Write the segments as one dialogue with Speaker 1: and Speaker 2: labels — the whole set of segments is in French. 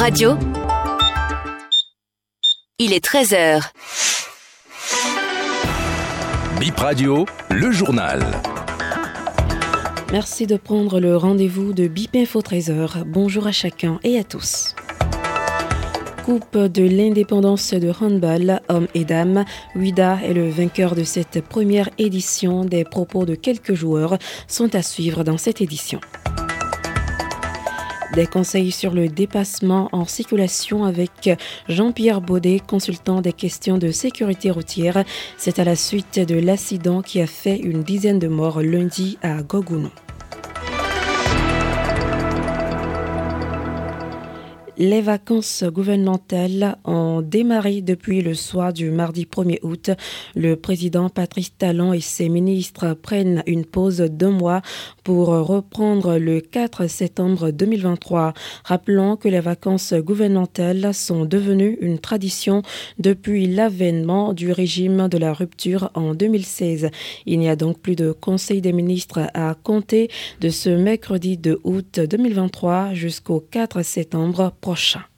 Speaker 1: Radio. Il est 13h.
Speaker 2: Bip Radio, le journal.
Speaker 3: Merci de prendre le rendez-vous de Bip Info 13h. Bonjour à chacun et à tous. Coupe de l'indépendance de handball, hommes et dames, Ouida est le vainqueur de cette première édition. Des propos de quelques joueurs sont à suivre dans cette édition. Des conseils sur le dépassement en circulation avec Jean-Pierre Baudet, consultant des questions de sécurité routière. C'est à la suite de l'accident qui a fait une dizaine de morts lundi à Gogounon. Les vacances gouvernementales ont démarré depuis le soir du mardi 1er août. Le président Patrice Talon et ses ministres prennent une pause d'un mois pour reprendre le 4 septembre 2023. Rappelons que les vacances gouvernementales sont devenues une tradition depuis l'avènement du régime de la rupture en 2016. Il n'y a donc plus de conseil des ministres à compter de ce mercredi de août 2023 jusqu'au 4 septembre prochain. korsa.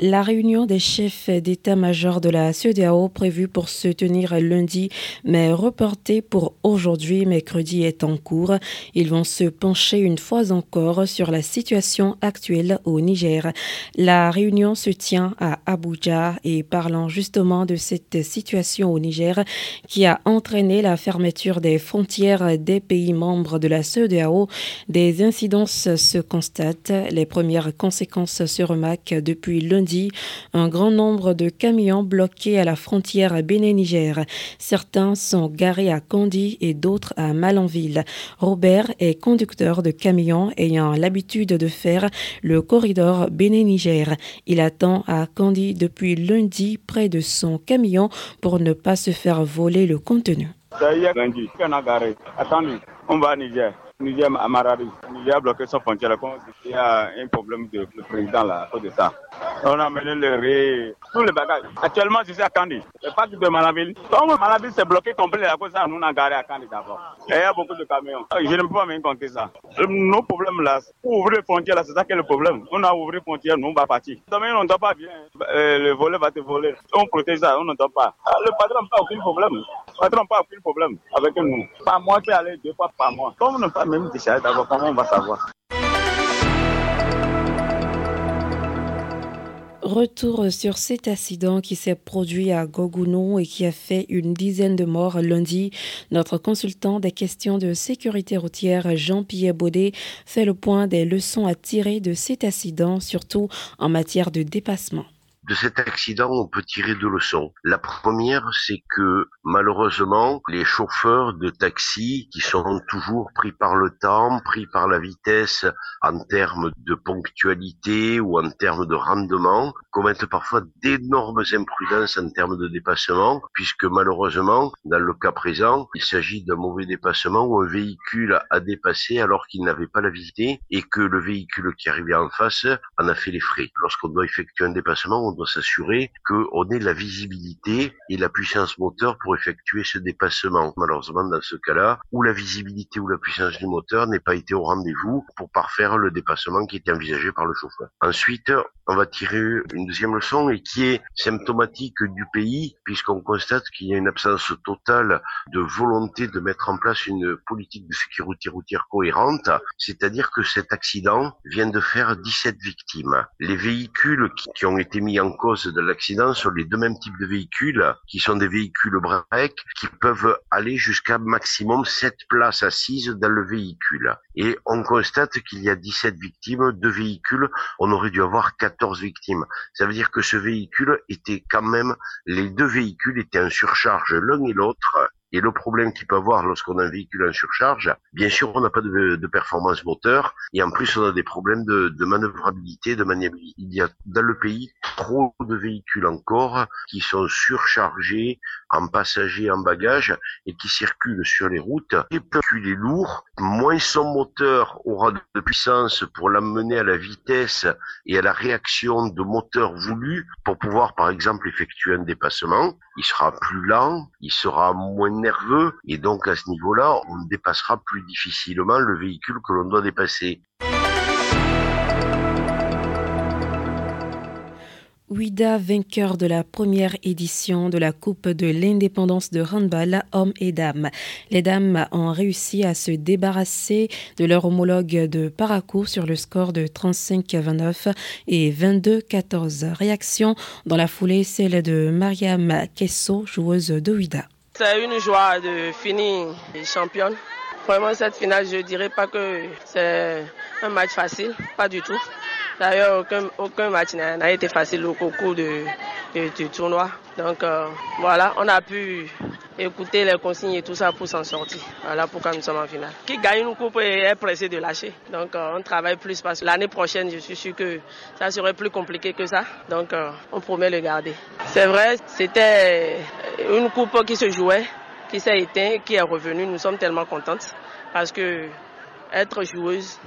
Speaker 3: La réunion des chefs d'état-major de la CEDEAO prévue pour se tenir lundi, mais reportée pour aujourd'hui, mercredi, est en cours. Ils vont se pencher une fois encore sur la situation actuelle au Niger. La réunion se tient à Abuja et parlant justement de cette situation au Niger qui a entraîné la fermeture des frontières des pays membres de la CEDEAO, des incidences se constatent. Les premières conséquences se remarquent depuis lundi un grand nombre de camions bloqués à la frontière Bénin-Niger. Certains sont garés à Kandy et d'autres à Malanville. Robert est conducteur de camions ayant l'habitude de faire le corridor Bénin-Niger. Il attend à Kandy depuis lundi près de son camion pour ne pas se faire voler le contenu.
Speaker 4: Niger à Maradi. Niger a bloqué sa frontière. Il y a un problème de le président là, à cause de ça. On a mené le riz, tous les bagages. Actuellement, je suis à Kandi. Le parc de Malaville. Comme Malaville s'est bloqué complet à cause de ça, nous on a garé à Kandi d'abord. Il y a beaucoup de camions. Je ne peux pas même compter ça. Nos problèmes là, pour ouvrir les frontières c'est ça qui est le problème. On a ouvert les frontières, nous on va partir. Demain, on n'entend pas bien. Le volet va te voler. On protège ça, on n'entend pas. Le patron n'a pas aucun problème. Le patron n'a pas aucun problème avec nous. Pas moi qui aller deux fois par mois. Comme on n'a pas même déchargé d'abord, comment on va savoir
Speaker 3: Retour sur cet accident qui s'est produit à Gogounon et qui a fait une dizaine de morts lundi. Notre consultant des questions de sécurité routière, Jean-Pierre Baudet, fait le point des leçons à tirer de cet accident, surtout en matière de dépassement.
Speaker 5: De cet accident, on peut tirer deux leçons. La première, c'est que malheureusement, les chauffeurs de taxi, qui sont toujours pris par le temps, pris par la vitesse en termes de ponctualité ou en termes de rendement, commettent parfois d'énormes imprudences en termes de dépassement, puisque malheureusement, dans le cas présent, il s'agit d'un mauvais dépassement où un véhicule a dépassé alors qu'il n'avait pas la visité et que le véhicule qui arrivait en face en a fait les frais. Lorsqu'on doit effectuer un dépassement, on doit s'assurer qu'on ait la visibilité et la puissance moteur pour effectuer ce dépassement. Malheureusement, dans ce cas-là, où la visibilité ou la puissance du moteur n'est pas été au rendez-vous pour parfaire le dépassement qui était envisagé par le chauffeur. Ensuite, on va tirer une deuxième leçon et qui est symptomatique du pays puisqu'on constate qu'il y a une absence totale de volonté de mettre en place une politique de sécurité routière cohérente, c'est-à-dire que cet accident vient de faire 17 victimes. Les véhicules qui ont été mis en cause de l'accident sont les deux mêmes types de véhicules, qui sont des véhicules break, qui peuvent aller jusqu'à maximum 7 places assises dans le véhicule. Et on constate qu'il y a 17 victimes, de véhicules, on aurait dû avoir 14 victimes. Ça veut dire que ce véhicule était quand même, les deux véhicules étaient en surcharge l'un et l'autre, et le problème qu'il peut avoir lorsqu'on a un véhicule en surcharge, bien sûr, on n'a pas de, performance moteur, et en plus, on a des problèmes de, de, manœuvrabilité, de maniabilité. Il y a dans le pays trop de véhicules encore qui sont surchargés en passagers, en bagages, et qui circulent sur les routes. Et plus il est lourd, moins son moteur aura de puissance pour l'amener à la vitesse et à la réaction de moteur voulu pour pouvoir, par exemple, effectuer un dépassement. Il sera plus lent, il sera moins nerveux et donc à ce niveau-là, on dépassera plus difficilement le véhicule que l'on doit dépasser.
Speaker 3: Ouida, vainqueur de la première édition de la Coupe de l'indépendance de handball hommes et dames. Les dames ont réussi à se débarrasser de leur homologue de Parakou sur le score de 35-29 et 22-14. Réaction dans la foulée, celle de Mariam Kesso, joueuse de Ouida.
Speaker 1: C'est une joie de finir championne. Vraiment, cette finale, je dirais pas que c'est un match facile, pas du tout. D'ailleurs, aucun, match n'a été facile au cours du tournoi. Donc euh, voilà, on a pu écouter les consignes et tout ça pour s'en sortir. Voilà pourquoi nous sommes en finale. Qui gagne une coupe est pressé de lâcher. Donc euh, on travaille plus parce que l'année prochaine, je suis sûr que ça serait plus compliqué que ça. Donc euh, on promet le garder. C'est vrai, c'était une coupe qui se jouait, qui s'est éteinte, qui est revenue. Nous sommes tellement contentes parce que être joueuse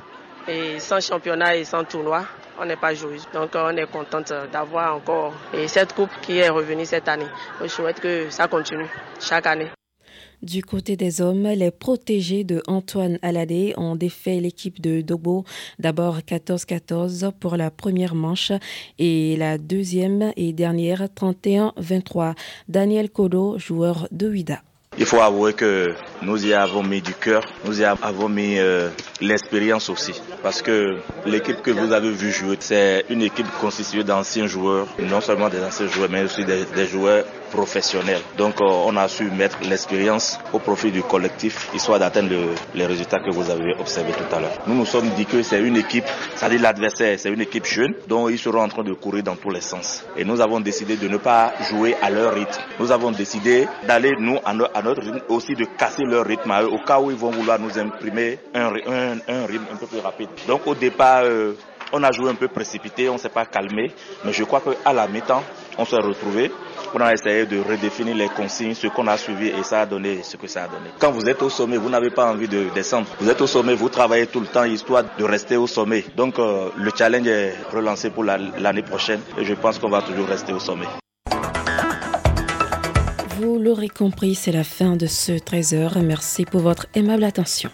Speaker 1: et sans championnat et sans tournoi, on n'est pas joueuse. Donc on est contente d'avoir encore cette coupe qui est revenue cette année. Je souhaite que ça continue chaque année.
Speaker 3: Du côté des hommes, les protégés de Antoine Alade ont défait l'équipe de Dobo d'abord 14-14 pour la première manche et la deuxième et dernière 31-23. Daniel Kodo, joueur de Huida.
Speaker 6: Il faut avouer que nous y avons mis du cœur, nous y avons mis euh, l'expérience aussi. Parce que l'équipe que vous avez vu jouer, c'est une équipe constituée d'anciens joueurs, non seulement des anciens joueurs, mais aussi des joueurs professionnel. Donc euh, on a su mettre l'expérience au profit du collectif, histoire d'atteindre les résultats que vous avez observés tout à l'heure. Nous nous sommes dit que c'est une équipe, c'est-à-dire l'adversaire, c'est une équipe jeune, dont ils seront en train de courir dans tous les sens. Et nous avons décidé de ne pas jouer à leur rythme. Nous avons décidé d'aller, nous, à, notre rythme, aussi de casser leur rythme eux, au cas où ils vont vouloir nous imprimer un, un, rythme un peu plus rapide. Donc au départ, euh, on a joué un peu précipité, on s'est pas calmé, mais je crois qu'à la mi-temps, on s'est retrouvé. On a essayé de redéfinir les consignes, ce qu'on a suivi et ça a donné ce que ça a donné. Quand vous êtes au sommet, vous n'avez pas envie de descendre. Vous êtes au sommet, vous travaillez tout le temps histoire de rester au sommet. Donc euh, le challenge est relancé pour l'année prochaine et je pense qu'on va toujours rester au sommet.
Speaker 3: Vous l'aurez compris, c'est la fin de ce 13h. Merci pour votre aimable attention.